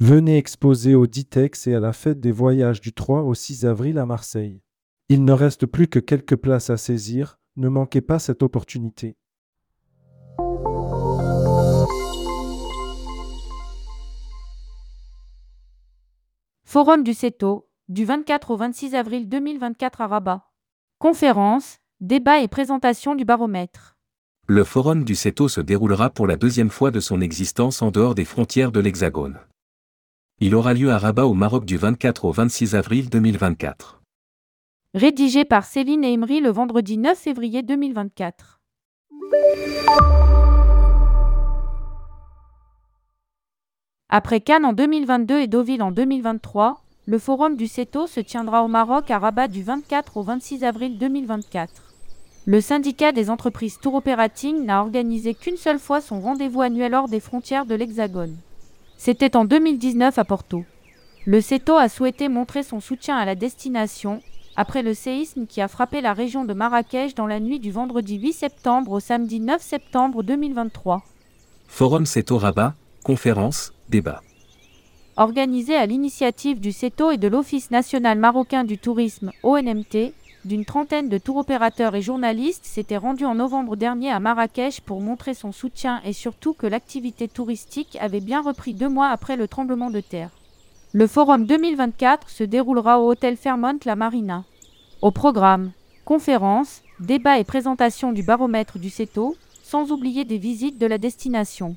Venez exposer au Ditex et à la fête des voyages du 3 au 6 avril à Marseille. Il ne reste plus que quelques places à saisir, ne manquez pas cette opportunité. Forum du CETO, du 24 au 26 avril 2024 à Rabat. Conférence, débat et présentation du baromètre. Le forum du CETO se déroulera pour la deuxième fois de son existence en dehors des frontières de l'Hexagone. Il aura lieu à Rabat au Maroc du 24 au 26 avril 2024. Rédigé par Céline Emery le vendredi 9 février 2024. Après Cannes en 2022 et Deauville en 2023, le forum du CETO se tiendra au Maroc à Rabat du 24 au 26 avril 2024. Le syndicat des entreprises Tour Operating n'a organisé qu'une seule fois son rendez-vous annuel hors des frontières de l'Hexagone. C'était en 2019 à Porto. Le CETO a souhaité montrer son soutien à la destination après le séisme qui a frappé la région de Marrakech dans la nuit du vendredi 8 septembre au samedi 9 septembre 2023. Forum CETO Rabat, conférence, débat. Organisé à l'initiative du CETO et de l'Office national marocain du tourisme ONMT, d'une trentaine de tour opérateurs et journalistes s'étaient rendus en novembre dernier à Marrakech pour montrer son soutien et surtout que l'activité touristique avait bien repris deux mois après le tremblement de terre. Le forum 2024 se déroulera au hôtel Fairmont La Marina. Au programme, conférences, débats et présentations du baromètre du CETO, sans oublier des visites de la destination.